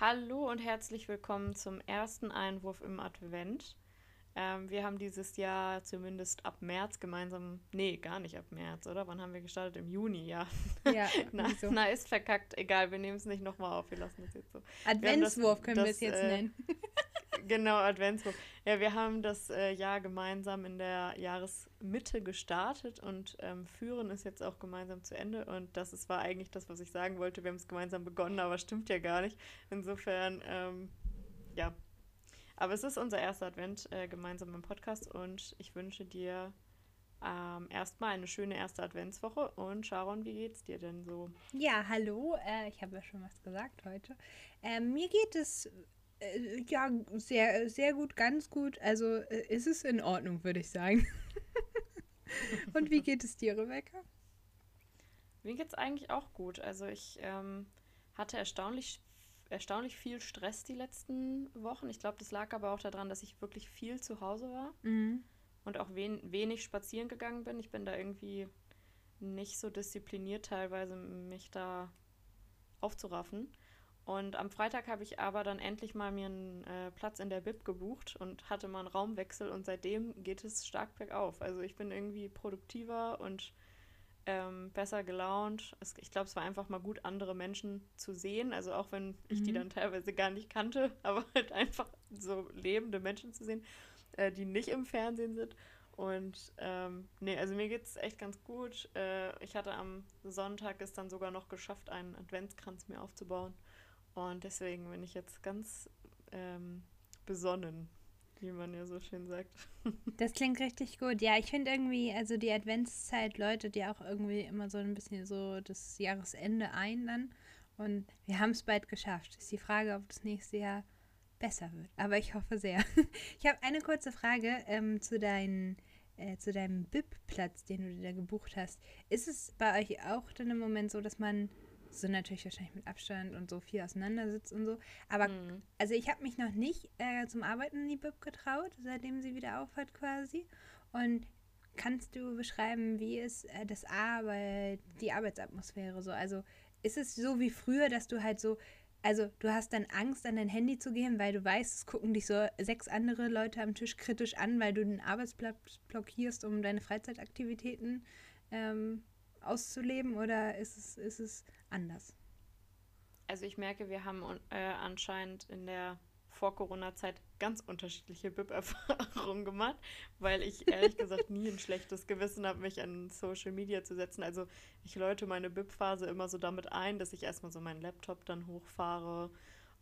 Hallo und herzlich willkommen zum ersten Einwurf im Advent. Ähm, wir haben dieses Jahr zumindest ab März gemeinsam, nee, gar nicht ab März, oder? Wann haben wir gestartet? Im Juni, ja. Ja, na, so. na, ist verkackt. Egal, wir nehmen es nicht nochmal auf, wir lassen es jetzt so. Adventswurf das- können wir es jetzt äh, nennen. Genau, Adventswurf. Ja, wir haben das äh, Jahr gemeinsam in der Jahresmitte gestartet und ähm, führen es jetzt auch gemeinsam zu Ende. Und das ist, war eigentlich das, was ich sagen wollte. Wir haben es gemeinsam begonnen, aber stimmt ja gar nicht. Insofern, ähm, ja. Aber es ist unser erster Advent äh, gemeinsam im Podcast und ich wünsche dir ähm, erstmal eine schöne erste Adventswoche. Und Sharon, wie geht's dir denn so? Ja, hallo. Äh, ich habe ja schon was gesagt heute. Ähm, mir geht es äh, ja sehr, sehr gut, ganz gut. Also äh, ist es in Ordnung, würde ich sagen. Und wie geht es dir, Rebecca? Mir geht's eigentlich auch gut. Also ich ähm, hatte erstaunlich, erstaunlich viel Stress die letzten Wochen. Ich glaube, das lag aber auch daran, dass ich wirklich viel zu Hause war Mhm. und auch wen wenig spazieren gegangen bin. Ich bin da irgendwie nicht so diszipliniert teilweise, mich da aufzuraffen. Und am Freitag habe ich aber dann endlich mal mir einen äh, Platz in der Bib gebucht und hatte mal einen Raumwechsel und seitdem geht es stark bergauf. Also ich bin irgendwie produktiver und ähm, besser gelaunt. Es, ich glaube, es war einfach mal gut, andere Menschen zu sehen. Also auch wenn ich die Mhm. dann teilweise gar nicht kannte, aber halt einfach so lebende Menschen zu sehen, äh, die nicht im Fernsehen sind. Und ähm, nee, also mir geht es echt ganz gut. Äh, ich hatte am Sonntag es dann sogar noch geschafft, einen Adventskranz mir aufzubauen. Und deswegen bin ich jetzt ganz ähm, besonnen, wie man ja so schön sagt. Das klingt richtig gut. Ja, ich finde irgendwie, also die Adventszeit läutet ja auch irgendwie immer so ein bisschen so das Jahresende ein dann. Und wir haben es bald geschafft. Ist die Frage, ob das nächste Jahr besser wird. Aber ich hoffe sehr. Ich habe eine kurze Frage ähm, zu, deinen, äh, zu deinem BIP-Platz, den du dir da gebucht hast. Ist es bei euch auch dann im Moment so, dass man so natürlich wahrscheinlich mit Abstand und so viel auseinander sitzt und so. Aber Mhm. also ich habe mich noch nicht äh, zum Arbeiten in die BIP getraut, seitdem sie wieder aufhat quasi. Und kannst du beschreiben, wie ist äh, das Arbeit, die Arbeitsatmosphäre so? Also ist es so wie früher, dass du halt so, also du hast dann Angst, an dein Handy zu gehen, weil du weißt, es gucken dich so sechs andere Leute am Tisch kritisch an, weil du den Arbeitsplatz blockierst, um deine Freizeitaktivitäten ähm, auszuleben? Oder ist es, ist es anders? Also ich merke, wir haben äh, anscheinend in der Vor-Corona-Zeit ganz unterschiedliche BIP-Erfahrungen gemacht, weil ich ehrlich gesagt nie ein schlechtes Gewissen habe, mich an Social Media zu setzen. Also ich läute meine BIP-Phase immer so damit ein, dass ich erstmal so meinen Laptop dann hochfahre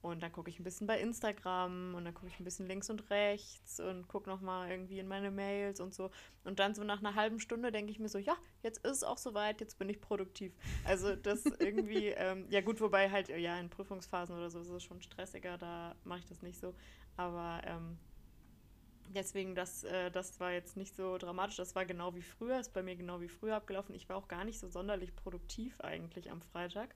und dann gucke ich ein bisschen bei Instagram und dann gucke ich ein bisschen links und rechts und gucke nochmal irgendwie in meine Mails und so. Und dann so nach einer halben Stunde denke ich mir so, ja, jetzt ist es auch soweit, jetzt bin ich produktiv. Also das irgendwie, ähm, ja gut, wobei halt, ja, in Prüfungsphasen oder so ist es schon stressiger, da mache ich das nicht so. Aber ähm, deswegen, das, äh, das war jetzt nicht so dramatisch. Das war genau wie früher, ist bei mir genau wie früher abgelaufen. Ich war auch gar nicht so sonderlich produktiv eigentlich am Freitag.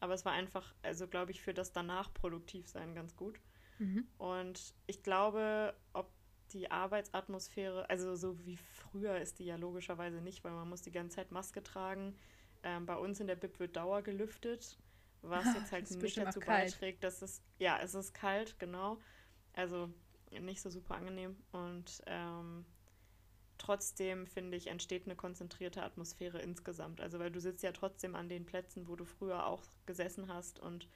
Aber es war einfach, also glaube ich, für das danach produktiv sein ganz gut. Mhm. Und ich glaube, ob die Arbeitsatmosphäre, also so wie früher ist die ja logischerweise nicht, weil man muss die ganze Zeit Maske tragen. Ähm, bei uns in der BIP wird Dauer gelüftet, was jetzt halt nicht dazu beiträgt, dass es, ja, es ist kalt, genau. Also nicht so super angenehm. Und ähm, trotzdem, finde ich, entsteht eine konzentrierte Atmosphäre insgesamt. Also weil du sitzt ja trotzdem an den Plätzen, wo du früher auch gesessen hast und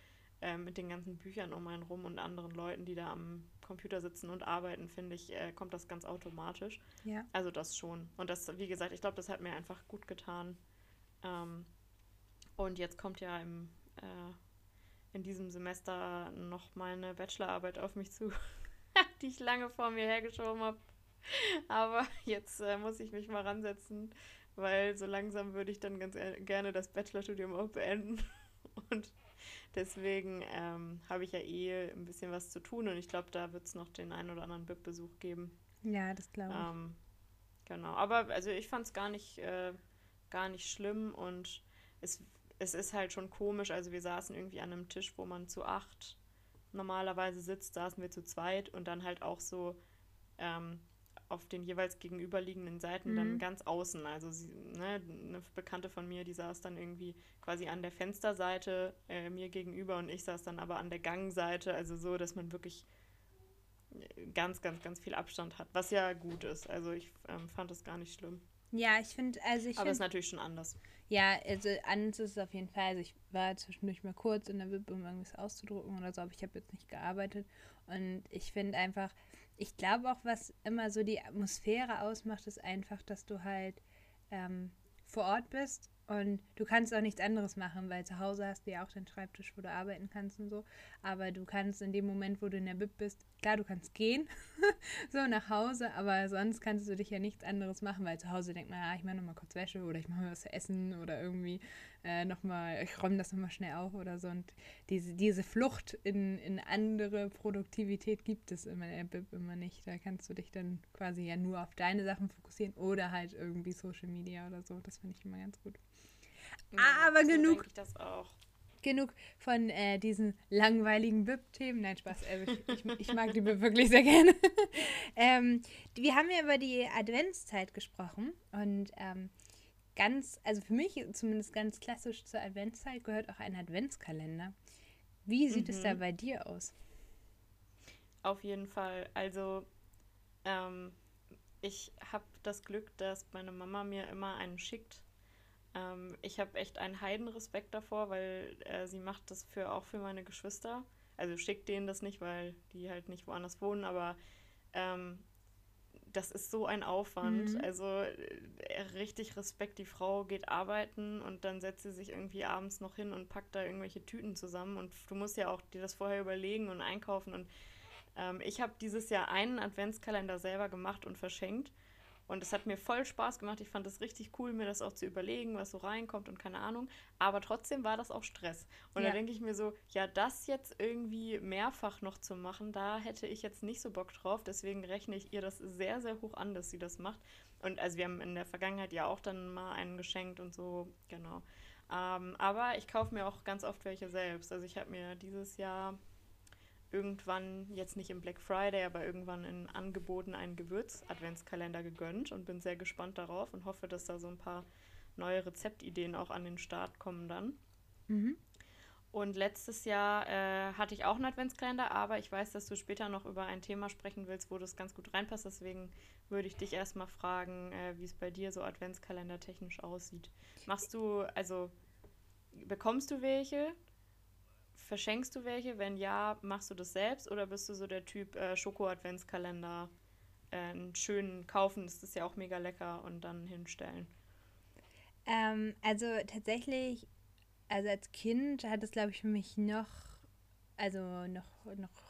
ähm, mit den ganzen Büchern um einen rum und anderen Leuten, die da am Computer sitzen und arbeiten, finde ich, äh, kommt das ganz automatisch. Ja. Also das schon. Und das, wie gesagt, ich glaube, das hat mir einfach gut getan. Ähm, und jetzt kommt ja im, äh, in diesem Semester noch mal eine Bachelorarbeit auf mich zu, die ich lange vor mir hergeschoben habe. Aber jetzt äh, muss ich mich mal ransetzen, weil so langsam würde ich dann ganz e- gerne das Bachelorstudium auch beenden. Und deswegen ähm, habe ich ja eh ein bisschen was zu tun und ich glaube, da wird es noch den einen oder anderen BIP-Besuch geben. Ja, das glaube ich. Ähm, genau, aber also ich fand es gar nicht, äh, gar nicht schlimm und es, es ist halt schon komisch. Also wir saßen irgendwie an einem Tisch, wo man zu acht normalerweise sitzt, saßen wir zu zweit und dann halt auch so ähm, auf den jeweils gegenüberliegenden Seiten Mhm. dann ganz außen. Also sie, ne, eine Bekannte von mir, die saß dann irgendwie quasi an der Fensterseite äh, mir gegenüber und ich saß dann aber an der Gangseite. Also so, dass man wirklich äh, ganz, ganz, ganz viel Abstand hat, was ja gut ist. Also ich ähm, fand das gar nicht schlimm. Ja, ich finde, also ich aber es ist natürlich schon anders. ja, also anders ist es auf jeden Fall. Also ich war zwischendurch mal kurz in der WIP, um irgendwas auszudrucken oder so, aber ich habe jetzt nicht gearbeitet. Und ich finde einfach, ich glaube auch, was immer so die Atmosphäre ausmacht, ist einfach, dass du halt ähm, vor Ort bist und du kannst auch nichts anderes machen, weil zu Hause hast du ja auch den Schreibtisch, wo du arbeiten kannst und so. Aber du kannst in dem Moment, wo du in der Bib bist, klar, du kannst gehen, so nach Hause, aber sonst kannst du dich ja nichts anderes machen, weil zu Hause denkt man, ja, ich mache nochmal kurz Wäsche oder ich mache mal was zu essen oder irgendwie äh, nochmal, ich räume das nochmal schnell auf oder so. Und diese, diese Flucht in, in andere Produktivität gibt es der Bib immer nicht. Da kannst du dich dann quasi ja nur auf deine Sachen fokussieren oder halt irgendwie Social Media oder so. Das finde ich immer ganz gut. Aber so genug. ich das auch. Genug von äh, diesen langweiligen BIP-Themen. Nein, Spaß. Also ich, ich, ich mag die BIP wirklich sehr gerne. ähm, wir haben ja über die Adventszeit gesprochen und ähm, ganz, also für mich zumindest ganz klassisch zur Adventszeit gehört auch ein Adventskalender. Wie sieht es Mhm. da bei dir aus? Auf jeden Fall. Also, ähm, ich habe das Glück, dass meine Mama mir immer einen schickt. Ähm, ich habe echt einen Heidenrespekt davor, weil äh, sie macht das für, auch für meine Geschwister. Also schickt denen das nicht, weil die halt nicht woanders wohnen, aber ähm, das ist so ein Aufwand. Mhm. Also äh, richtig Respekt. Die Frau geht arbeiten und dann setzt sie sich irgendwie abends noch hin und packt da irgendwelche Tüten zusammen. Und du musst ja auch dir das vorher überlegen und einkaufen. Und ähm, ich habe dieses Jahr einen Adventskalender selber gemacht und verschenkt. Und es hat mir voll Spaß gemacht. Ich fand es richtig cool, mir das auch zu überlegen, was so reinkommt und keine Ahnung. Aber trotzdem war das auch Stress. Und Ja. da denke ich mir so, ja, das jetzt irgendwie mehrfach noch zu machen, da hätte ich jetzt nicht so Bock drauf. Deswegen rechne ich ihr das sehr, sehr hoch an, dass sie das macht. Und also wir haben in der Vergangenheit ja auch dann mal einen geschenkt und so, genau. Ähm, aber ich kaufe mir auch ganz oft welche selbst. Also ich habe mir dieses Jahr irgendwann, jetzt nicht im Black Friday, aber irgendwann in Angeboten einen Gewürz-Adventskalender gegönnt und bin sehr gespannt darauf und hoffe, dass da so ein paar neue Rezeptideen auch an den Start kommen dann. Mhm. Und letztes Jahr äh, hatte ich auch einen Adventskalender, aber ich weiß, dass du später noch über ein Thema sprechen willst, wo das ganz gut reinpasst. Deswegen würde ich dich erstmal fragen, äh, wie es bei dir so Adventskalender technisch aussieht. Machst du, also bekommst du welche? Verschenkst du welche? Wenn ja, machst du das selbst oder bist du so der Typ äh, Schoko-Adventskalender? Äh, einen schönen kaufen, das ist ja auch mega lecker und dann hinstellen. Ähm, also tatsächlich, also als Kind hat es, glaube ich, für mich noch, also noch, noch,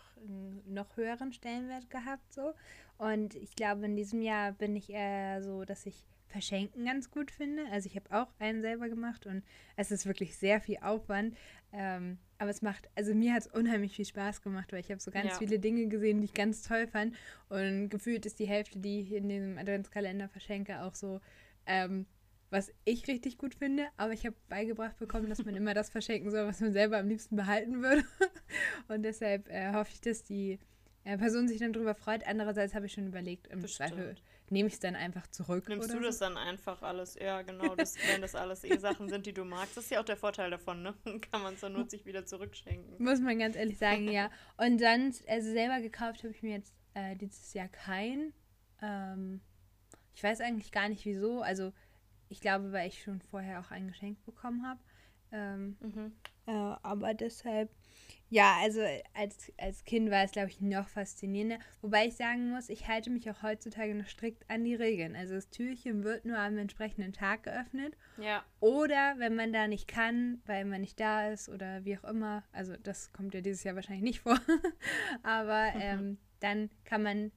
noch höheren Stellenwert gehabt so. Und ich glaube, in diesem Jahr bin ich eher so, dass ich Verschenken ganz gut finde. Also ich habe auch einen selber gemacht und es ist wirklich sehr viel Aufwand. Ähm, aber es macht, also mir hat es unheimlich viel Spaß gemacht, weil ich habe so ganz Ja. viele Dinge gesehen, die ich ganz toll fand. Und gefühlt ist die Hälfte, die ich in diesem Adventskalender verschenke, auch so, ähm, was ich richtig gut finde. Aber ich habe beigebracht bekommen, dass man immer das verschenken soll, was man selber am liebsten behalten würde. Und deshalb äh, hoffe ich, dass die äh, Person sich dann drüber freut. Andererseits habe ich schon überlegt, im Bestimmt. Zweifel nehme ich es dann einfach zurück. Nimmst du das so. dann einfach alles? Ja, genau. Das, wenn das alles eh Sachen sind, die du magst, das ist ja auch der Vorteil davon, ne? Dann kann man es dann nutzig wieder zurückschenken. Muss man ganz ehrlich sagen, ja. Und sonst, also selber gekauft habe ich mir jetzt äh, dieses Jahr kein. Ähm, ich weiß eigentlich gar nicht wieso. Also ich glaube, weil ich schon vorher auch ein Geschenk bekommen habe. Ähm, Mhm. äh, aber deshalb, ja, also als, als Kind war es, glaube ich, noch faszinierender. Wobei ich sagen muss, ich halte mich auch heutzutage noch strikt an die Regeln. Also das Türchen wird nur am entsprechenden Tag geöffnet. Ja, Oder wenn man da nicht kann, weil man nicht da ist oder wie auch immer, also das kommt ja dieses Jahr wahrscheinlich nicht vor, aber ähm, dann kann man,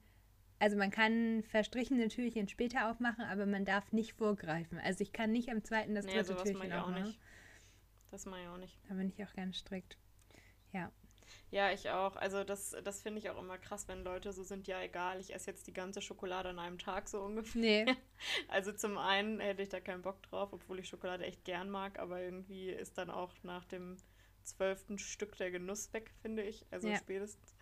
also man kann verstrichene Türchen später aufmachen, aber man darf nicht vorgreifen. Also ich kann nicht am zweiten das nee, dritte sowas Türchen mache ich auch aufmachen. nicht. Das mache ich auch nicht. Da bin ich auch ganz strikt. Ja. Ja, ich auch. Also das, das finde ich auch immer krass, wenn Leute so sind, ja egal, ich esse jetzt die ganze Schokolade an einem Tag so ungefähr. Nee. Also zum einen hätte ich da keinen Bock drauf, obwohl ich Schokolade echt gern mag, aber irgendwie ist dann auch nach dem zwölften Stück der Genuss weg, finde ich. Also Ja. spätestens.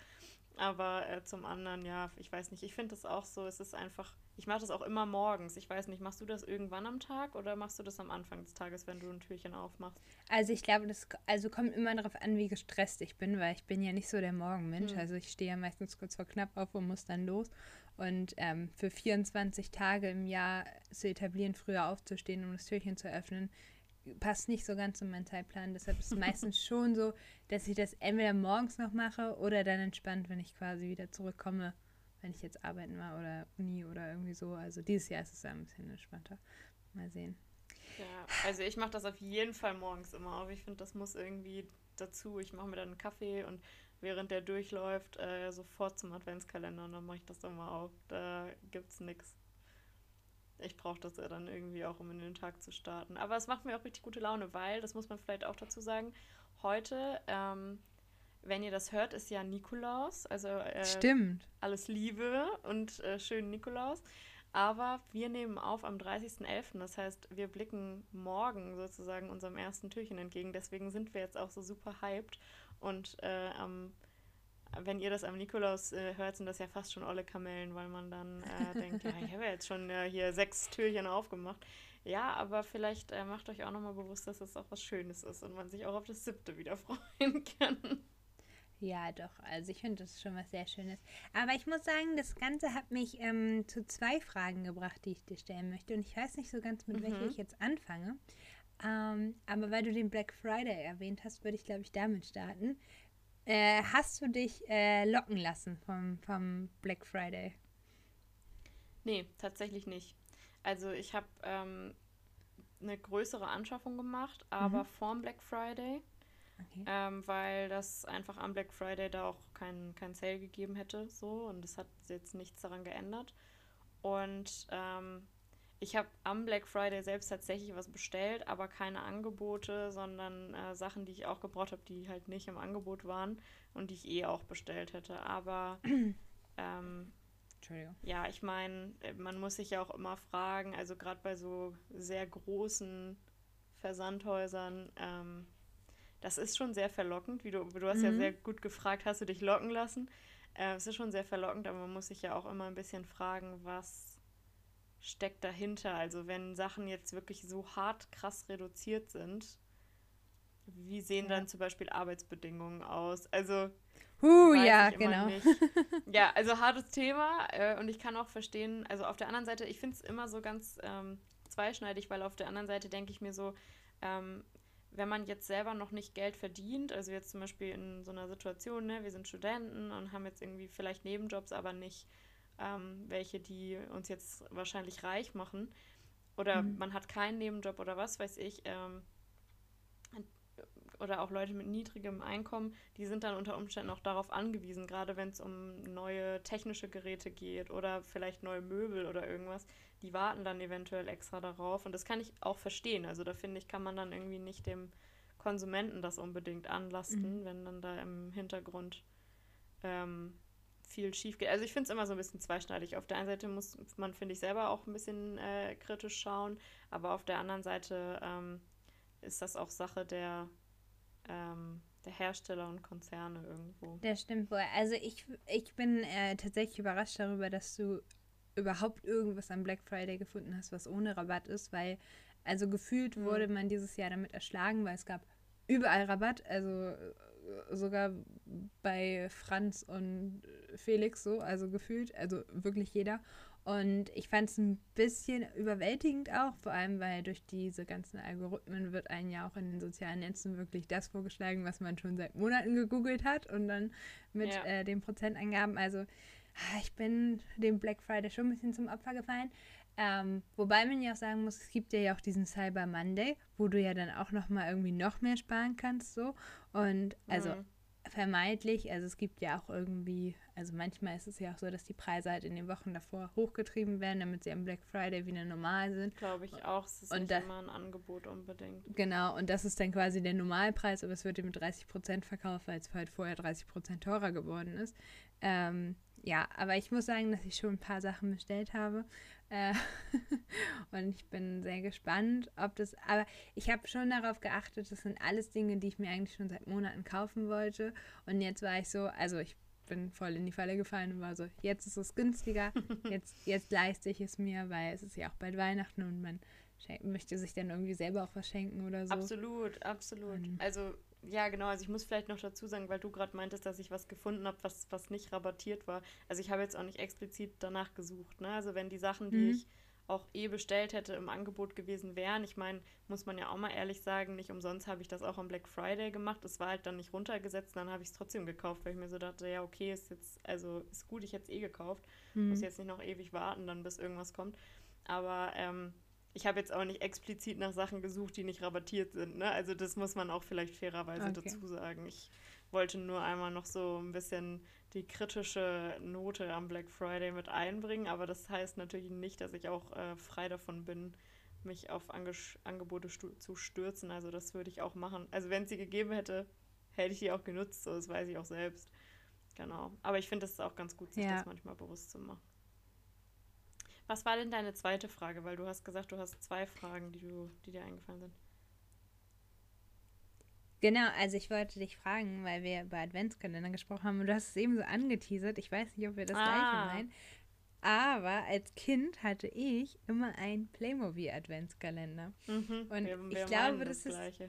Aber äh, zum anderen, ja, ich weiß nicht, ich finde das auch so, es ist einfach, ich mache das auch immer morgens. Ich weiß nicht, machst du das irgendwann am Tag oder machst du das am Anfang des Tages, wenn du ein Türchen aufmachst? Also ich glaube, das also kommt immer darauf an, wie gestresst ich bin, weil ich bin ja nicht so der Morgenmensch. Hm. Also ich stehe ja meistens kurz vor knapp auf und muss dann los. Und ähm, für 24 Tage im Jahr zu etablieren, früher aufzustehen, um das Türchen zu öffnen, passt nicht so ganz in meinen Zeitplan. Deshalb ist es meistens schon so, dass ich das entweder morgens noch mache oder dann entspannt, wenn ich quasi wieder zurückkomme, wenn ich jetzt arbeiten war oder Uni oder irgendwie so. Also dieses Jahr ist es ein bisschen entspannter. Mal sehen. Ja, also ich mache das auf jeden Fall morgens immer auf. Ich finde, das muss irgendwie dazu. Ich mache mir dann einen Kaffee und während der durchläuft, äh, sofort zum Adventskalender und dann mache ich das immer auf. Da gibt's nichts ich brauche das ja dann irgendwie auch, um in den Tag zu starten. Aber es macht mir auch richtig gute Laune, weil, das muss man vielleicht auch dazu sagen, heute, ähm, wenn ihr das hört, ist ja Nikolaus. Also äh, Stimmt. alles Liebe und äh, schönen Nikolaus. Aber wir nehmen auf am 30.11. Das heißt, wir blicken morgen sozusagen unserem ersten Türchen entgegen. Deswegen sind wir jetzt auch so super hyped. Und äh, am wenn ihr das am Nikolaus äh, hört, sind das ja fast schon olle Kamellen, weil man dann äh, denkt, ja, ich habe ja jetzt schon äh, hier sechs Türchen aufgemacht. Ja, aber vielleicht äh, macht euch auch nochmal bewusst, dass es das auch was Schönes ist und man sich auch auf das siebte wieder freuen kann. Ja, doch. Also ich finde, das ist schon was sehr Schönes. Aber ich muss sagen, das Ganze hat mich ähm, zu zwei Fragen gebracht, die ich dir stellen möchte. Und ich weiß nicht so ganz, mit mhm. welcher ich jetzt anfange. Ähm, aber weil du den Black Friday erwähnt hast, würde ich, glaube ich, damit starten. Äh, hast du dich äh, locken lassen vom, vom Black Friday? Nee, tatsächlich nicht. Also ich habe ähm, eine größere Anschaffung gemacht, aber mhm. vorm Black Friday, okay. ähm, weil das einfach am Black Friday da auch kein, kein Sale gegeben hätte. So, und es hat jetzt nichts daran geändert. Und ähm, ich habe am Black Friday selbst tatsächlich was bestellt, aber keine Angebote, sondern äh, Sachen, die ich auch gebraucht habe, die halt nicht im Angebot waren und die ich eh auch bestellt hätte. Aber ähm, ja, ich meine, äh, man muss sich ja auch immer fragen, also gerade bei so sehr großen Versandhäusern, ähm, das ist schon sehr verlockend, wie du, du hast mhm. ja sehr gut gefragt, hast du dich locken lassen? Äh, es ist schon sehr verlockend, aber man muss sich ja auch immer ein bisschen fragen, was steckt dahinter. Also wenn Sachen jetzt wirklich so hart krass reduziert sind, wie sehen ja. dann zum Beispiel Arbeitsbedingungen aus? Also Uh, ja, genau. ja, also hartes Thema äh, und ich kann auch verstehen, also auf der anderen Seite, ich finde es immer so ganz ähm, zweischneidig, weil auf der anderen Seite denke ich mir so, ähm, wenn man jetzt selber noch nicht Geld verdient, also jetzt zum Beispiel in so einer Situation, ne, wir sind Studenten und haben jetzt irgendwie vielleicht Nebenjobs, aber nicht ähm, welche, die uns jetzt wahrscheinlich reich machen. Oder mhm. man hat keinen Nebenjob oder was weiß ich. Ähm, oder auch Leute mit niedrigem Einkommen, die sind dann unter Umständen auch darauf angewiesen, gerade wenn es um neue technische Geräte geht oder vielleicht neue Möbel oder irgendwas, die warten dann eventuell extra darauf. Und das kann ich auch verstehen. Also da finde ich, kann man dann irgendwie nicht dem Konsumenten das unbedingt anlasten, mhm. wenn dann da im Hintergrund ähm, viel schief geht. Also ich finde es immer so ein bisschen zweischneidig. Auf der einen Seite muss man, finde ich, selber auch ein bisschen äh, kritisch schauen, aber auf der anderen Seite ähm, ist das auch Sache der, ähm, der Hersteller und Konzerne irgendwo. Das stimmt wohl. Also ich, ich bin äh, tatsächlich überrascht darüber, dass du überhaupt irgendwas am Black Friday gefunden hast, was ohne Rabatt ist, weil also gefühlt mhm. wurde man dieses Jahr damit erschlagen, weil es gab überall Rabatt. Also sogar bei Franz und Felix so, also gefühlt, also wirklich jeder. Und ich fand es ein bisschen überwältigend auch, vor allem weil durch diese ganzen Algorithmen wird einem ja auch in den sozialen Netzen wirklich das vorgeschlagen, was man schon seit Monaten gegoogelt hat und dann mit ja. äh, den Prozentangaben. Also ich bin dem Black Friday schon ein bisschen zum Opfer gefallen. Ähm, wobei man ja auch sagen muss, es gibt ja auch diesen Cyber Monday, wo du ja dann auch nochmal irgendwie noch mehr sparen kannst so. Und also mhm. vermeintlich, also es gibt ja auch irgendwie, also manchmal ist es ja auch so, dass die Preise halt in den Wochen davor hochgetrieben werden, damit sie am Black Friday wieder normal sind. Glaube ich auch, es ist und nicht da, immer ein Angebot unbedingt. Genau, und das ist dann quasi der Normalpreis, aber es wird mit 30% verkauft, weil es halt vorher 30% teurer geworden ist. Ähm, ja, aber ich muss sagen, dass ich schon ein paar Sachen bestellt habe. Äh, und ich bin sehr gespannt, ob das. Aber ich habe schon darauf geachtet, das sind alles Dinge, die ich mir eigentlich schon seit Monaten kaufen wollte. Und jetzt war ich so, also ich bin voll in die Falle gefallen und war so, jetzt ist es günstiger, jetzt, jetzt leiste ich es mir, weil es ist ja auch bald Weihnachten und man möchte sich dann irgendwie selber auch was schenken oder so. Absolut, absolut. Und also ja, genau. Also ich muss vielleicht noch dazu sagen, weil du gerade meintest, dass ich was gefunden habe, was, was nicht rabattiert war. Also ich habe jetzt auch nicht explizit danach gesucht. Ne? Also wenn die Sachen, die mhm. ich auch eh bestellt hätte, im Angebot gewesen wären. Ich meine, muss man ja auch mal ehrlich sagen, nicht umsonst habe ich das auch am Black Friday gemacht. Es war halt dann nicht runtergesetzt, dann habe ich es trotzdem gekauft, weil ich mir so dachte, ja, okay, ist jetzt, also ist gut, ich hätte es eh gekauft. Mhm. Muss jetzt nicht noch ewig warten, dann bis irgendwas kommt. Aber ähm, ich habe jetzt auch nicht explizit nach Sachen gesucht, die nicht rabattiert sind. Ne? Also das muss man auch vielleicht fairerweise okay. dazu sagen. Ich wollte nur einmal noch so ein bisschen die kritische Note am Black Friday mit einbringen, aber das heißt natürlich nicht, dass ich auch äh, frei davon bin, mich auf Ange Angebote zu stürzen. Also das würde ich auch machen. Also wenn es sie gegeben hätte, hätte ich die auch genutzt, so das weiß ich auch selbst. Genau. Aber ich finde es auch ganz gut, sich ja. das manchmal bewusst zu machen. Was war denn deine zweite Frage? Weil du hast gesagt, du hast zwei Fragen, die, du, die dir eingefallen sind. Genau, also ich wollte dich fragen, weil wir über Adventskalender gesprochen haben und du hast es eben so angeteasert. Ich weiß nicht, ob wir das ah. gleiche meinen. Aber als Kind hatte ich immer einen Playmobil-Adventskalender. Mhm, und wir, wir ich glaube, das, das ist.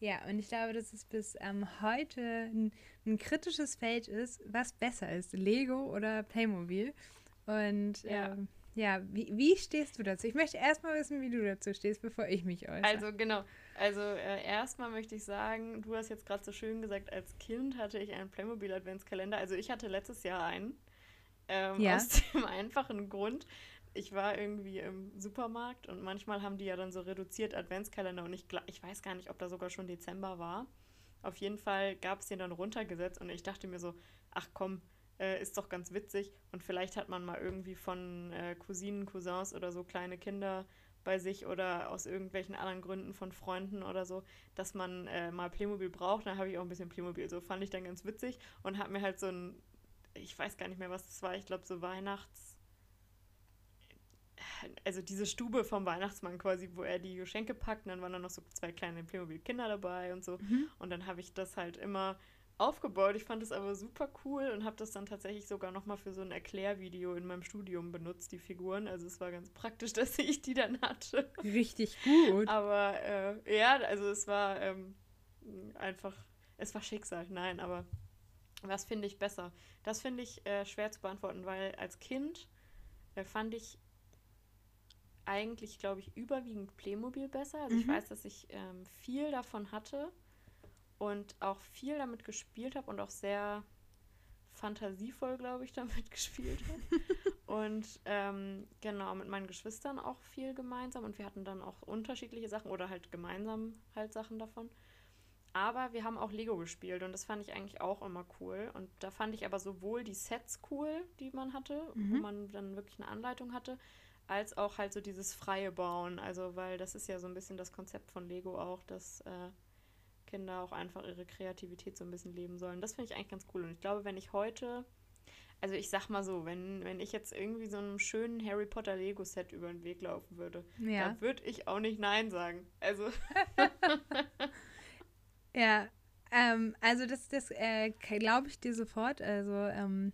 Ja, und ich glaube, dass es bis ähm, heute ein, ein, kritisches Feld ist, was besser ist, Lego oder Playmobil. Und ja. Ähm, ja, wie, wie stehst du dazu? Ich möchte erstmal wissen, wie du dazu stehst, bevor ich mich äußere. Also genau, also äh, erstmal möchte ich sagen, du hast jetzt gerade so schön gesagt, als Kind hatte ich einen Playmobil Adventskalender. Also ich hatte letztes Jahr einen. Ähm, ja. Aus dem einfachen Grund, ich war irgendwie im Supermarkt und manchmal haben die ja dann so reduziert Adventskalender und ich, ich weiß gar nicht, ob da sogar schon Dezember war. Auf jeden Fall gab es den dann runtergesetzt und ich dachte mir so, ach komm, äh, ist doch ganz witzig und vielleicht hat man mal irgendwie von äh, Cousinen, Cousins oder so kleine Kinder bei sich oder aus irgendwelchen anderen Gründen von Freunden oder so, dass man äh, mal Playmobil braucht. Dann habe ich auch ein bisschen Playmobil. So fand ich dann ganz witzig und habe mir halt so ein, ich weiß gar nicht mehr, was das war, ich glaube so Weihnachts, also diese Stube vom Weihnachtsmann quasi, wo er die Geschenke packt und dann waren da noch so zwei kleine Playmobil-Kinder dabei und so. Mhm. Und dann habe ich das halt immer aufgebaut. Ich fand es aber super cool und habe das dann tatsächlich sogar nochmal für so ein Erklärvideo in meinem Studium benutzt, die Figuren. Also es war ganz praktisch, dass ich die dann hatte. Richtig gut. Aber äh, ja, also es war ähm, einfach, es war Schicksal, nein, aber was finde ich besser? Das finde ich äh, schwer zu beantworten, weil als Kind äh, fand ich eigentlich, glaube ich, überwiegend Playmobil besser. Also mhm. ich weiß, dass ich ähm, viel davon hatte und auch viel damit gespielt habe und auch sehr fantasievoll, glaube ich, damit gespielt habe. und ähm, genau, mit meinen Geschwistern auch viel gemeinsam und wir hatten dann auch unterschiedliche Sachen oder halt gemeinsam halt Sachen davon. Aber wir haben auch Lego gespielt und das fand ich eigentlich auch immer cool. Und da fand ich aber sowohl die Sets cool, die man hatte, mhm. wo man dann wirklich eine Anleitung hatte, als auch halt so dieses freie Bauen. Also, weil das ist ja so ein bisschen das Konzept von Lego auch, dass äh, Kinder auch einfach ihre Kreativität so ein bisschen leben sollen. Das finde ich eigentlich ganz cool. Und ich glaube, wenn ich heute, also ich sag mal so, wenn, wenn ich jetzt irgendwie so einem schönen Harry Potter Lego-Set über den Weg laufen würde, ja. dann würde ich auch nicht Nein sagen. Also. ja, ähm, also das, das äh, glaube ich dir sofort. Also ähm,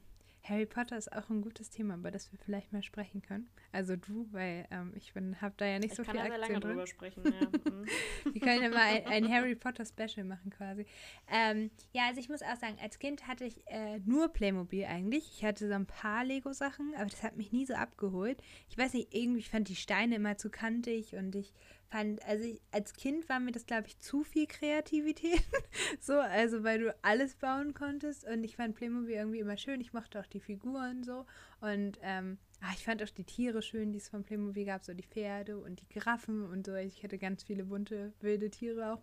Harry Potter ist auch ein gutes Thema, über das wir vielleicht mal sprechen können. Also du, weil ähm, ich habe da ja nicht ich so viel Aktien drin. Ich kann lange drüber sprechen, ja. Mhm. wir können ja mal ein, ein, Harry Potter Special machen quasi. Ähm, ja, also ich muss auch sagen, als Kind hatte ich äh, nur Playmobil eigentlich. Ich hatte so ein paar Lego-Sachen, aber das hat mich nie so abgeholt. Ich weiß nicht, irgendwie fand die Steine immer zu kantig und ich fand, also ich, als Kind war mir das, glaube ich, zu viel Kreativität. so, also weil du alles bauen konntest und ich fand Playmobil irgendwie immer schön. Ich mochte auch die Figuren so und ähm, ach, ich fand auch die Tiere schön, die es von Playmobil gab, so die Pferde und die Giraffen und so. Ich hatte ganz viele bunte, wilde Tiere auch.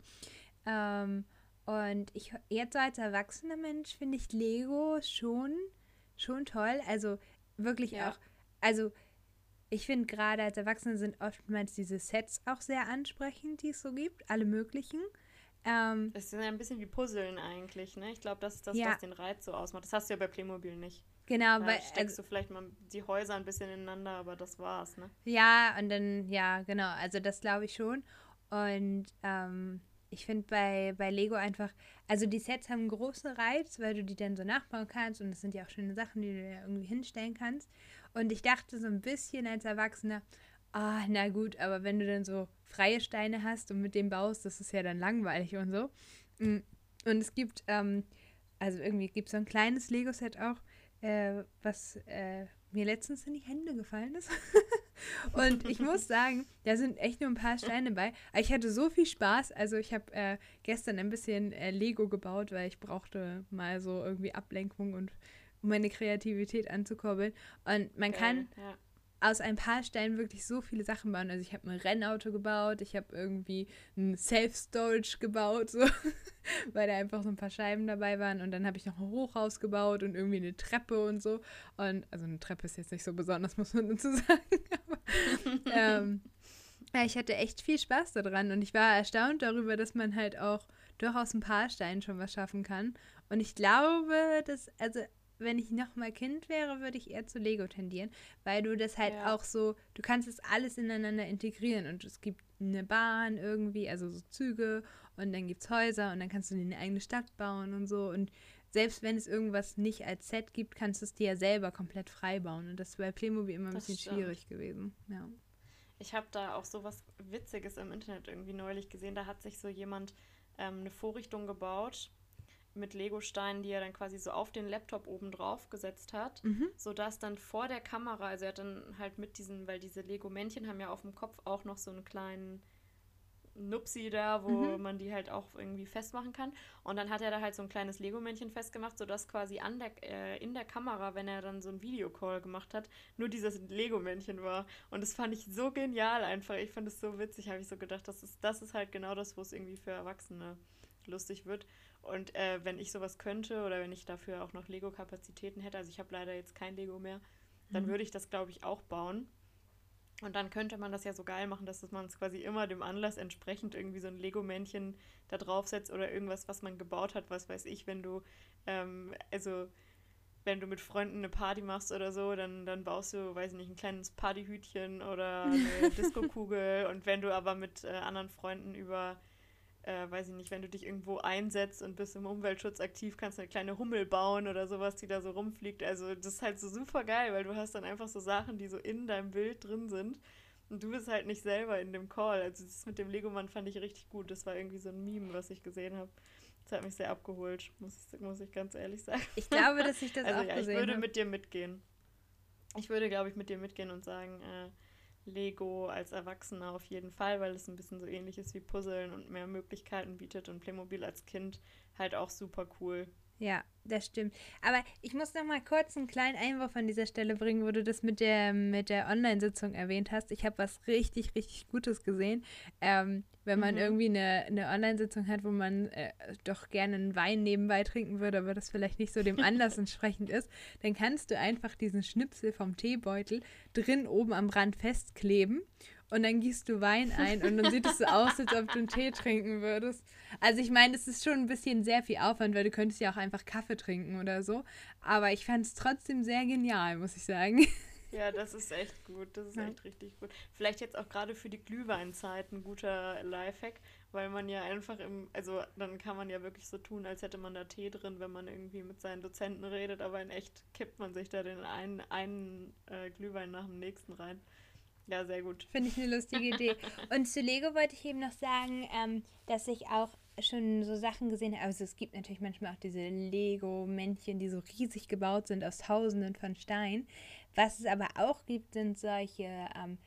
Ähm, und ich jetzt so als erwachsener Mensch finde ich Lego schon, schon toll. Also wirklich ja. auch, also ich finde gerade als Erwachsene sind oftmals diese Sets auch sehr ansprechend, die es so gibt, alle möglichen. Ähm, das sind ja ein bisschen wie Puzzeln eigentlich, ne? Ich glaube, das ist das, ja. was den Reiz so ausmacht. Das hast du ja bei Playmobil nicht. Genau, da weil. steckst also, du vielleicht mal die Häuser ein bisschen ineinander, aber das war's, ne? Ja, und dann, ja, genau, also das glaube ich schon. Und ähm, ich finde bei, bei Lego einfach, also die Sets haben einen großen Reiz, weil du die dann so nachbauen kannst und es sind ja auch schöne Sachen, die du ja irgendwie hinstellen kannst. Und ich dachte so ein bisschen als Erwachsener, ah, na gut, aber wenn du dann so freie Steine hast und mit dem baust, das ist ja dann langweilig und so. Mm, und es gibt, ähm, also irgendwie gibt es so ein kleines Lego-Set auch, äh, was äh, mir letztens in die Hände gefallen ist. und ich muss sagen, da sind echt nur ein paar Steine bei. Aber ich hatte so viel Spaß. Also ich habe äh, gestern ein bisschen äh, Lego gebaut, weil ich brauchte mal so irgendwie Ablenkung und um meine Kreativität anzukurbeln. Und man Geil, kann ja aus ein paar Steinen wirklich so viele Sachen bauen. Also ich habe ein Rennauto gebaut, ich habe irgendwie ein Self-Storage gebaut, so, weil da einfach so ein paar Scheiben dabei waren. Und dann habe ich noch ein Hochhaus gebaut und irgendwie eine Treppe und so. Und also eine Treppe ist jetzt nicht so besonders, muss man dazu sagen. Aber, ähm, ja, ich hatte echt viel Spaß daran und ich war erstaunt darüber, dass man halt auch durchaus ein paar Steinen schon was schaffen kann. Und ich glaube, dass, also wenn ich noch mal Kind wäre, würde ich eher zu Lego tendieren, weil du das halt ja. auch so, du kannst es alles ineinander integrieren und es gibt eine Bahn irgendwie, also so Züge und dann gibt es Häuser und dann kannst du dir eine eigene Stadt bauen und so und selbst wenn es irgendwas nicht als Set gibt, kannst du es dir ja selber komplett frei bauen und das ist bei Playmobil immer ein das bisschen stimmt. schwierig gewesen, ja. Ich habe da auch so was Witziges im Internet irgendwie neulich gesehen, da hat sich so jemand ähm, eine Vorrichtung gebaut, mit Lego-Steinen, die er dann quasi so auf den Laptop oben drauf gesetzt hat, mhm. sodass dann vor der Kamera, also er hat dann halt mit diesen, weil diese Lego-Männchen haben ja auf dem Kopf auch noch so einen kleinen Nupsi da, wo mhm. man die halt auch irgendwie festmachen kann. Und dann hat er da halt so ein kleines Lego-Männchen festgemacht, sodass quasi an der, äh, in der Kamera, wenn er dann so einen Videocall gemacht hat, nur dieses Lego-Männchen war. Und das fand ich so genial einfach. Ich fand es so witzig, habe ich so gedacht, das ist, das ist halt genau das, wo es irgendwie für Erwachsene lustig wird. Und äh, wenn ich sowas könnte oder wenn ich dafür auch noch Lego-Kapazitäten hätte, also ich habe leider jetzt kein Lego mehr, dann mhm. würde ich das, glaube ich, auch bauen. Und dann könnte man das ja so geil machen, dass man es quasi immer dem Anlass entsprechend irgendwie so ein Lego-Männchen da draufsetzt oder irgendwas, was man gebaut hat, was weiß ich, wenn du, ähm, also wenn du mit Freunden eine Party machst oder so, dann, dann baust du, weiß ich nicht, ein kleines Partyhütchen oder eine Diskokugel. und wenn du aber mit äh, anderen Freunden über äh, weiß ich nicht, wenn du dich irgendwo einsetzt und bist im Umweltschutz aktiv, kannst du eine kleine Hummel bauen oder sowas, die da so rumfliegt. Also das ist halt so super geil, weil du hast dann einfach so Sachen, die so in deinem Bild drin sind. Und du bist halt nicht selber in dem Call. Also das mit dem Lego-Mann fand ich richtig gut. Das war irgendwie so ein Meme, was ich gesehen habe. Das hat mich sehr abgeholt, muss ich, muss ich ganz ehrlich sagen. Ich glaube, dass ich das also, auch ja, gesehen Ich würde hab. mit dir mitgehen. Ich würde, glaube ich, mit dir mitgehen und sagen, äh, Lego als Erwachsener auf jeden Fall, weil es ein bisschen so ähnlich ist wie Puzzeln und mehr Möglichkeiten bietet und Playmobil als Kind halt auch super cool. Ja, das stimmt. Aber ich muss noch mal kurz einen kleinen Einwurf an dieser Stelle bringen, wo du das mit der, mit der Online-Sitzung erwähnt hast. Ich habe was richtig, richtig Gutes gesehen. Ähm, wenn man mhm. irgendwie eine, eine Online-Sitzung hat, wo man äh, doch gerne einen Wein nebenbei trinken würde, aber das vielleicht nicht so dem Anlass entsprechend ist, dann kannst du einfach diesen Schnipsel vom Teebeutel drin oben am Rand festkleben und dann gießt du Wein ein und dann sieht es so aus, als ob du einen Tee trinken würdest. Also ich meine, es ist schon ein bisschen sehr viel Aufwand, weil du könntest ja auch einfach Kaffee trinken oder so. Aber ich fand es trotzdem sehr genial, muss ich sagen. Ja, das ist echt gut. Das ist ja. echt richtig gut. Vielleicht jetzt auch gerade für die Glühweinzeit ein guter Lifehack, weil man ja einfach im, also dann kann man ja wirklich so tun, als hätte man da Tee drin, wenn man irgendwie mit seinen Dozenten redet, aber in echt kippt man sich da den einen, einen äh, Glühwein nach dem nächsten rein. Ja, sehr gut. Finde ich eine lustige Idee. Und zu Lego wollte ich eben noch sagen, ähm, dass ich auch schon so Sachen gesehen habe. Also es gibt natürlich manchmal auch diese Lego-Männchen, die so riesig gebaut sind aus Tausenden von Steinen. Was es aber auch gibt, sind solche ähm,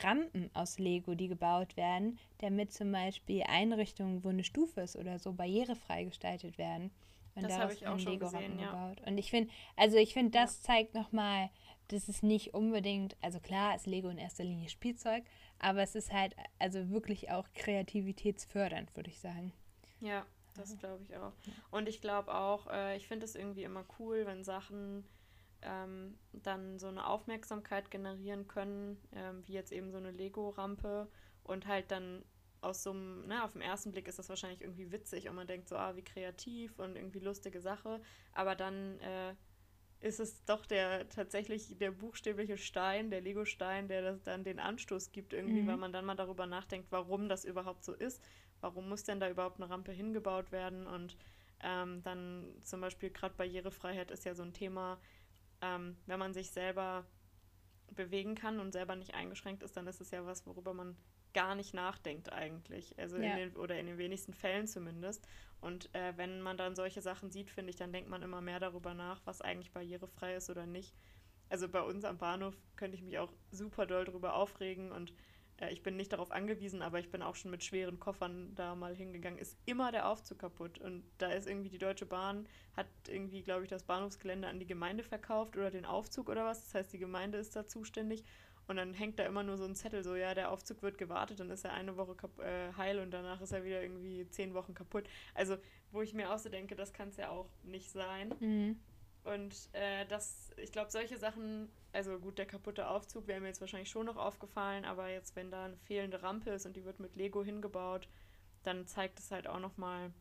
Rampen aus Lego, die gebaut werden, damit zum Beispiel Einrichtungen, wo eine Stufe ist oder so, barrierefrei gestaltet werden. Und das habe ich auch schon gesehen, ja. Gebaut. Und ich finde, also ich finde, das ja. zeigt nochmal, das ist nicht unbedingt, also klar ist Lego in erster Linie Spielzeug, aber es ist halt also wirklich auch kreativitätsfördernd, würde ich sagen. Ja, das glaube ich auch. Und ich glaube auch, äh, ich finde es irgendwie immer cool, wenn Sachen ähm, dann so eine Aufmerksamkeit generieren können, ähm, wie jetzt eben so eine Lego-Rampe und halt dann aus so einem, ne, auf den ersten Blick ist das wahrscheinlich irgendwie witzig und man denkt so, ah, wie kreativ und irgendwie lustige Sache, aber dann äh, ist es doch der tatsächlich der buchstäbliche Stein, der Lego-Stein, der das dann den Anstoß gibt irgendwie, mhm. weil man dann mal darüber nachdenkt, warum das überhaupt so ist. warum muss denn da überhaupt eine Rampe hingebaut werden? Und ähm, dann zum Beispiel gerade Barrierefreiheit ist ja so ein Thema, ähm, wenn man sich selber bewegen kann und selber nicht eingeschränkt ist, dann ist es ja was, worüber man gar nicht nachdenkt eigentlich. Also ja. in den, oder in den wenigsten Fällen zumindest. Und äh, wenn man dann solche Sachen sieht, finde ich, dann denkt man immer mehr darüber nach, was eigentlich barrierefrei ist oder nicht. Also bei uns am Bahnhof könnte ich mich auch super doll darüber aufregen und äh, ich bin nicht darauf angewiesen, aber ich bin auch schon mit schweren Koffern da mal hingegangen. Ist immer der Aufzug kaputt und da ist irgendwie die Deutsche Bahn, hat irgendwie, glaube ich, das Bahnhofsgelände an die Gemeinde verkauft oder den Aufzug oder was. Das heißt, die Gemeinde ist da zuständig und dann hängt da immer nur so ein Zettel, so ja, der Aufzug wird gewartet, dann ist er eine Woche äh, heil und danach ist er wieder irgendwie zehn Wochen kaputt. Also, wo ich mir auch so denke, das kann es ja auch nicht sein. Mhm. Und äh, das, ich glaube, solche Sachen, also gut, der kaputte Aufzug wäre mir jetzt wahrscheinlich schon noch aufgefallen, aber jetzt, wenn da eine fehlende Rampe ist und die wird mit Lego hingebaut, dann zeigt es halt auch nochmal,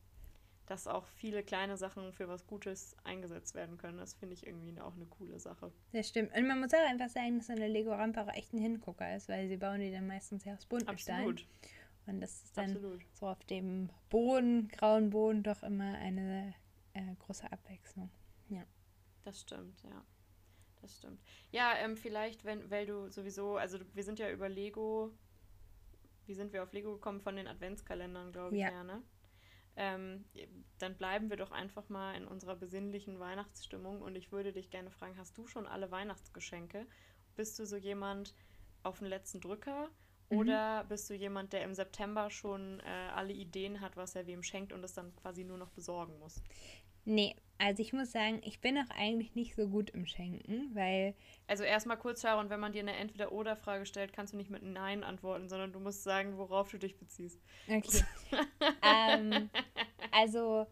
dass auch viele kleine Sachen für was Gutes eingesetzt werden können. Das finde ich irgendwie auch eine coole Sache. Das stimmt. Und man muss auch einfach sagen, dass eine Lego-Rampe auch echt ein Hingucker ist, weil sie bauen die dann meistens ja aus Buntenstein. Absolut. Und das ist dann Absolut. so auf dem Boden, grauen Boden, doch immer eine äh, große Abwechslung. Ja. Das stimmt, ja. Das stimmt. Ja, ähm, vielleicht, wenn, weil du sowieso, also wir sind ja über Lego, wie sind wir auf Lego gekommen? Von den Adventskalendern, glaube ich, ja. ja ne? Ähm, dann bleiben wir doch einfach mal in unserer besinnlichen Weihnachtsstimmung und ich würde dich gerne fragen, hast du schon alle Weihnachtsgeschenke? Bist du so jemand auf den letzten Drücker mhm. oder bist du jemand, der im September schon äh, alle Ideen hat, was er wem schenkt und es dann quasi nur noch besorgen muss? Nee, also ich muss sagen, ich bin auch eigentlich nicht so gut im Schenken, weil. Also erstmal kurz, Sharon, wenn man dir eine Entweder-Oder-Frage stellt, kannst du nicht mit Nein antworten, sondern du musst sagen, worauf du dich beziehst. Okay. ähm, also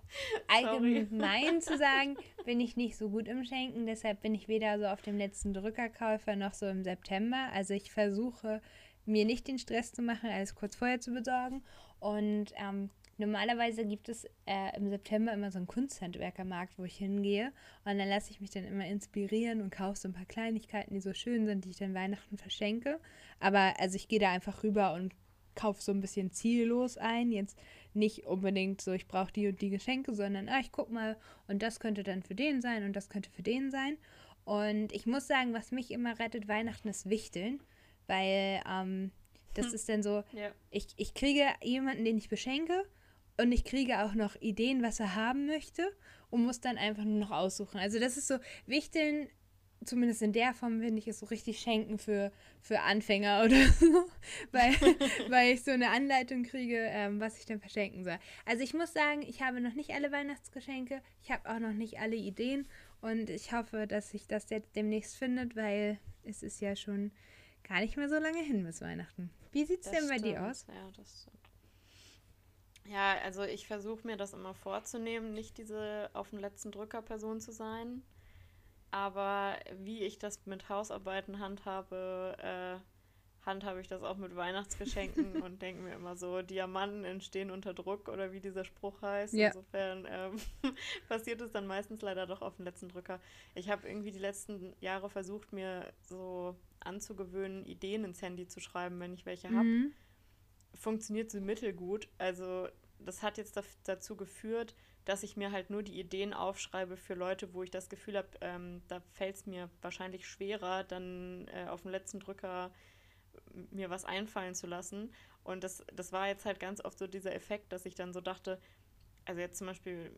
allgemein zu sagen, bin ich nicht so gut im Schenken, deshalb bin ich weder so auf dem letzten Drückerkäufer noch so im September. Also ich versuche mir nicht den Stress zu machen, alles kurz vorher zu besorgen. Und ähm, Normalerweise gibt es äh, im September immer so einen Kunsthandwerkermarkt, wo ich hingehe. Und dann lasse ich mich dann immer inspirieren und kaufe so ein paar Kleinigkeiten, die so schön sind, die ich dann Weihnachten verschenke. Aber also ich gehe da einfach rüber und kaufe so ein bisschen ziellos ein. Jetzt nicht unbedingt so, ich brauche die und die Geschenke, sondern ah, ich gucke mal und das könnte dann für den sein und das könnte für den sein. Und ich muss sagen, was mich immer rettet, Weihnachten ist Wichteln, weil ähm, das hm. ist dann so, ja. ich, ich kriege jemanden, den ich beschenke und ich kriege auch noch Ideen, was er haben möchte und muss dann einfach nur noch aussuchen. Also das ist so, Wichteln, zumindest in der Form, finde ich, ist so richtig Schenken für, für Anfänger oder so, weil, weil ich so eine Anleitung kriege, ähm, was ich dann verschenken soll. Also ich muss sagen, ich habe noch nicht alle Weihnachtsgeschenke, ich habe auch noch nicht alle Ideen und ich hoffe, dass sich das jetzt demnächst findet, weil es ist ja schon gar nicht mehr so lange hin bis Weihnachten. Wie sieht es denn bei dir aus? Ja, das stimmt. Ja, also ich versuche mir das immer vorzunehmen, nicht diese auf den letzten Drücker Person zu sein. Aber wie ich das mit Hausarbeiten handhabe, äh, handhabe ich das auch mit Weihnachtsgeschenken und denke mir immer so, Diamanten entstehen unter Druck oder wie dieser Spruch heißt. Ja. Insofern ähm, passiert es dann meistens leider doch auf den letzten Drücker. Ich habe irgendwie die letzten Jahre versucht, mir so anzugewöhnen, Ideen ins Handy zu schreiben, wenn ich welche habe. Mhm funktioniert so mittelgut. Also das hat jetzt dazu geführt, dass ich mir halt nur die Ideen aufschreibe für Leute, wo ich das Gefühl habe, ähm, da fällt es mir wahrscheinlich schwerer, dann äh, auf dem letzten Drücker mir was einfallen zu lassen. Und das, das war jetzt halt ganz oft so dieser Effekt, dass ich dann so dachte, also jetzt zum Beispiel,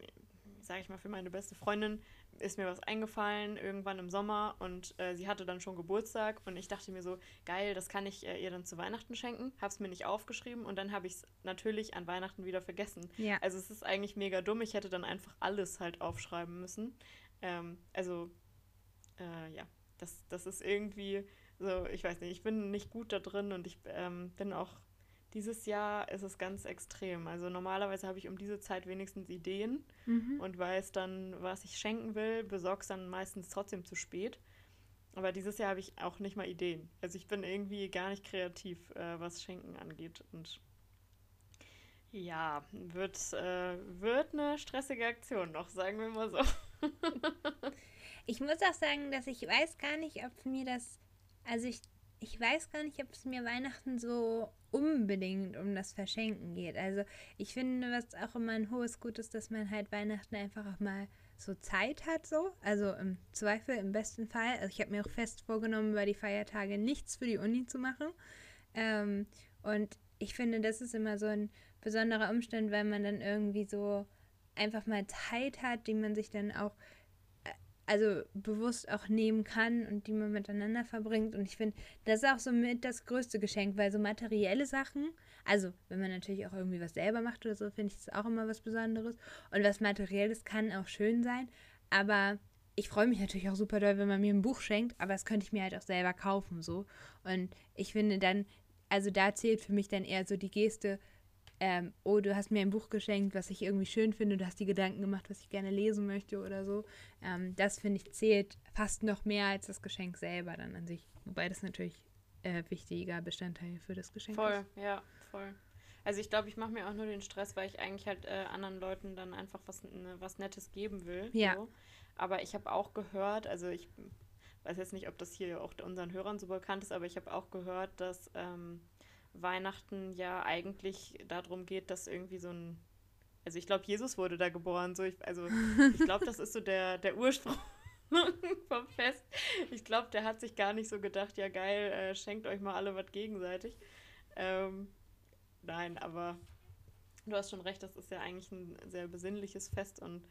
sage ich mal, für meine beste Freundin ist mir was eingefallen irgendwann im Sommer und äh, sie hatte dann schon Geburtstag und ich dachte mir so, geil, das kann ich äh, ihr dann zu Weihnachten schenken. Hab's mir nicht aufgeschrieben und dann habe ich es natürlich an Weihnachten wieder vergessen. Ja. Also es ist eigentlich mega dumm. Ich hätte dann einfach alles halt aufschreiben müssen. Ähm, also äh, ja, das, das ist irgendwie so, ich weiß nicht, ich bin nicht gut da drin und ich ähm, bin auch dieses Jahr ist es ganz extrem. Also normalerweise habe ich um diese Zeit wenigstens Ideen mhm. und weiß dann, was ich schenken will, besorge dann meistens trotzdem zu spät. Aber dieses Jahr habe ich auch nicht mal Ideen. Also ich bin irgendwie gar nicht kreativ, äh, was Schenken angeht. Und ja, wird, äh, wird eine stressige Aktion noch, sagen wir mal so. ich muss auch sagen, dass ich weiß gar nicht, ob mir das, also ich ich weiß gar nicht, ob es mir Weihnachten so unbedingt um das Verschenken geht. Also ich finde, was auch immer ein hohes Gut ist, dass man halt Weihnachten einfach auch mal so Zeit hat, so. Also im Zweifel, im besten Fall. Also ich habe mir auch fest vorgenommen, über die Feiertage nichts für die Uni zu machen. Ähm, und ich finde, das ist immer so ein besonderer Umstand, weil man dann irgendwie so einfach mal Zeit hat, die man sich dann auch also bewusst auch nehmen kann und die man miteinander verbringt. Und ich finde, das ist auch so mit das größte Geschenk, weil so materielle Sachen, also wenn man natürlich auch irgendwie was selber macht oder so, finde ich das auch immer was Besonderes. Und was Materielles kann auch schön sein, aber ich freue mich natürlich auch super doll, wenn man mir ein Buch schenkt, aber das könnte ich mir halt auch selber kaufen, so. Und ich finde dann, also da zählt für mich dann eher so die Geste, ähm, oh, du hast mir ein Buch geschenkt, was ich irgendwie schön finde, du hast die Gedanken gemacht, was ich gerne lesen möchte oder so. Ähm, das finde ich zählt fast noch mehr als das Geschenk selber dann an sich. Wobei das natürlich äh, wichtiger Bestandteil für das Geschenk voll, ist. Voll, ja, voll. Also ich glaube, ich mache mir auch nur den Stress, weil ich eigentlich halt äh, anderen Leuten dann einfach was, ne, was Nettes geben will. Ja. So. Aber ich habe auch gehört, also ich weiß jetzt nicht, ob das hier auch unseren Hörern so bekannt ist, aber ich habe auch gehört, dass ähm, Weihnachten ja eigentlich darum geht, dass irgendwie so ein. Also ich glaube, Jesus wurde da geboren. So ich, also ich glaube, das ist so der, der Ursprung vom Fest. Ich glaube, der hat sich gar nicht so gedacht, ja geil, äh, schenkt euch mal alle was gegenseitig. Ähm, nein, aber du hast schon recht, das ist ja eigentlich ein sehr besinnliches Fest und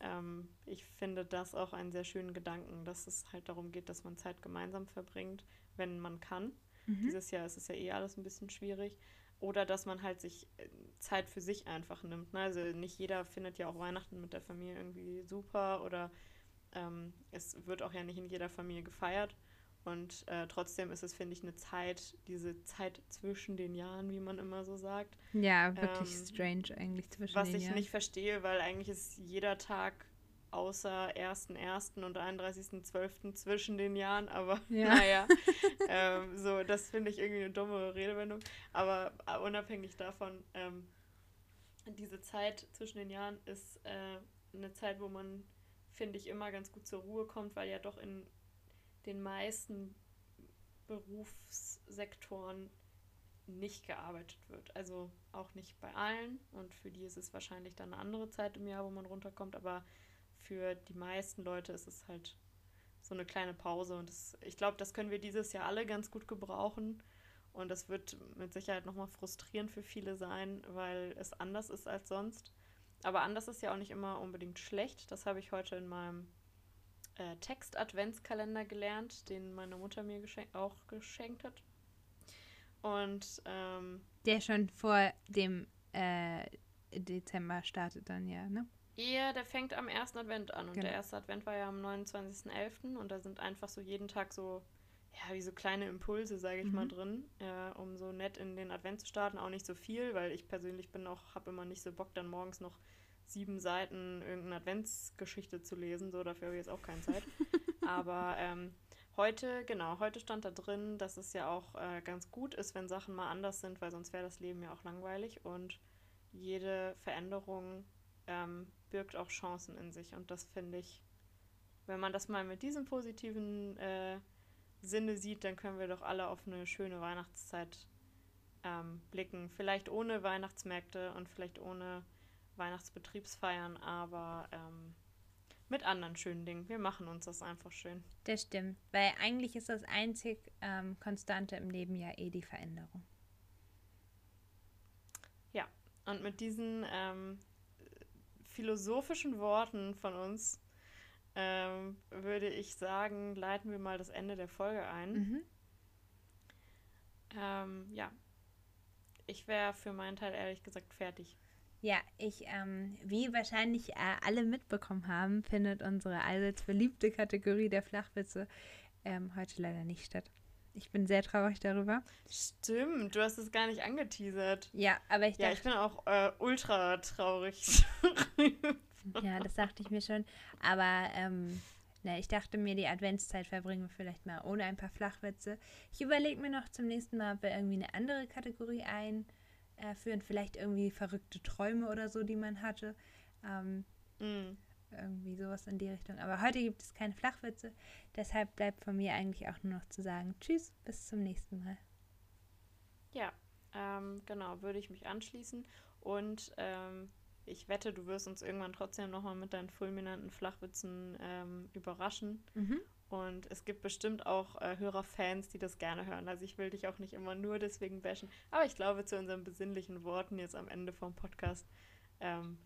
ähm, ich finde das auch einen sehr schönen Gedanken, dass es halt darum geht, dass man Zeit gemeinsam verbringt, wenn man kann. Mhm. Dieses Jahr ist es ja eh alles ein bisschen schwierig. Oder dass man halt sich äh, Zeit für sich einfach nimmt. Ne? Also nicht jeder findet ja auch Weihnachten mit der Familie irgendwie super oder ähm, es wird auch ja nicht in jeder Familie gefeiert. Und äh, trotzdem ist es, finde ich, eine Zeit, diese Zeit zwischen den Jahren, wie man immer so sagt. Ja, wirklich ähm, strange eigentlich zwischen den Jahren. Was ich nicht verstehe, weil eigentlich ist jeder Tag außer 1.1. und 31.12. zwischen den Jahren, aber ja. naja, ähm, so, das finde ich irgendwie eine dumme Redewendung, aber äh, unabhängig davon, ähm, diese Zeit zwischen den Jahren ist äh, eine Zeit, wo man, finde ich, immer ganz gut zur Ruhe kommt, weil ja doch in den meisten Berufssektoren nicht gearbeitet wird. Also auch nicht bei allen und für die ist es wahrscheinlich dann eine andere Zeit im Jahr, wo man runterkommt, aber für die meisten Leute ist es halt so eine kleine Pause. Und das, ich glaube, das können wir dieses Jahr alle ganz gut gebrauchen. Und das wird mit Sicherheit nochmal frustrierend für viele sein, weil es anders ist als sonst. Aber anders ist ja auch nicht immer unbedingt schlecht. Das habe ich heute in meinem äh, Text-Adventskalender gelernt, den meine Mutter mir geschenk auch geschenkt hat. Und ähm, der schon vor dem äh, Dezember startet dann ja, ne? Ja, der fängt am ersten Advent an und genau. der erste Advent war ja am 29.11. und da sind einfach so jeden Tag so, ja, wie so kleine Impulse, sage ich mhm. mal, drin, äh, um so nett in den Advent zu starten. Auch nicht so viel, weil ich persönlich bin auch, habe immer nicht so Bock, dann morgens noch sieben Seiten irgendeine Adventsgeschichte zu lesen. So, dafür habe ich jetzt auch keine Zeit. Aber ähm, heute, genau, heute stand da drin, dass es ja auch äh, ganz gut ist, wenn Sachen mal anders sind, weil sonst wäre das Leben ja auch langweilig und jede Veränderung ähm, birgt auch Chancen in sich. Und das finde ich, wenn man das mal mit diesem positiven äh, Sinne sieht, dann können wir doch alle auf eine schöne Weihnachtszeit ähm, blicken. Vielleicht ohne Weihnachtsmärkte und vielleicht ohne Weihnachtsbetriebsfeiern, aber ähm, mit anderen schönen Dingen. Wir machen uns das einfach schön. Das stimmt, weil eigentlich ist das einzig ähm, Konstante im Leben ja eh die Veränderung. Ja, und mit diesen ähm, philosophischen Worten von uns ähm, würde ich sagen, leiten wir mal das Ende der Folge ein. Mhm. Ähm, ja, ich wäre für meinen Teil ehrlich gesagt fertig. Ja, ich, ähm, wie wahrscheinlich äh, alle mitbekommen haben, findet unsere allseits beliebte Kategorie der Flachwitze ähm, heute leider nicht statt. Ich bin sehr traurig darüber. Stimmt, du hast es gar nicht angeteasert. Ja, aber ich dachte. Ja, ich bin auch äh, ultra traurig. ja, das dachte ich mir schon. Aber ähm, na, ich dachte mir, die Adventszeit verbringen wir vielleicht mal ohne ein paar Flachwitze. Ich überlege mir noch zum nächsten Mal, ob wir irgendwie eine andere Kategorie einführen. Vielleicht irgendwie verrückte Träume oder so, die man hatte. Ähm, mm. Irgendwie sowas in die Richtung. Aber heute gibt es keine Flachwitze. Deshalb bleibt von mir eigentlich auch nur noch zu sagen, tschüss, bis zum nächsten Mal. Ja, ähm, genau, würde ich mich anschließen. Und ähm, ich wette, du wirst uns irgendwann trotzdem nochmal mit deinen fulminanten Flachwitzen ähm, überraschen. Mhm. Und es gibt bestimmt auch äh, Hörerfans, die das gerne hören. Also ich will dich auch nicht immer nur deswegen bashen. Aber ich glaube, zu unseren besinnlichen Worten jetzt am Ende vom Podcast ähm,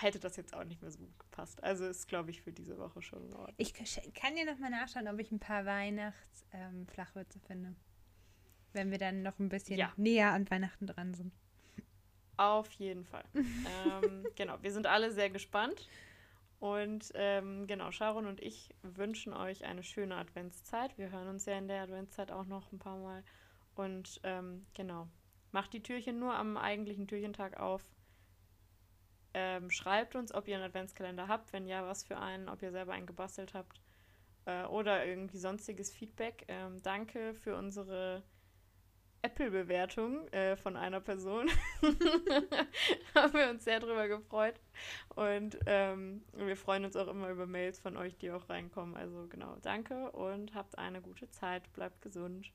hätte das jetzt auch nicht mehr so gut gepasst. Also ist, glaube ich, für diese Woche schon in Ordnung. Ich kann dir nochmal nachschauen, ob ich ein paar Weihnachts-Flachwitze ähm, finde. Wenn wir dann noch ein bisschen ja. näher an Weihnachten dran sind. Auf jeden Fall. ähm, genau, wir sind alle sehr gespannt. Und ähm, genau, Sharon und ich wünschen euch eine schöne Adventszeit. Wir hören uns ja in der Adventszeit auch noch ein paar Mal. Und ähm, genau, macht die Türchen nur am eigentlichen Türchentag auf. Ähm, schreibt uns, ob ihr einen Adventskalender habt. Wenn ja, was für einen, ob ihr selber einen gebastelt habt. Äh, oder irgendwie sonstiges Feedback. Ähm, danke für unsere Apple-Bewertung äh, von einer Person. haben wir uns sehr drüber gefreut. Und ähm, wir freuen uns auch immer über Mails von euch, die auch reinkommen. Also genau, danke und habt eine gute Zeit. Bleibt gesund.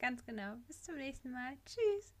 Ganz genau. Bis zum nächsten Mal. Tschüss.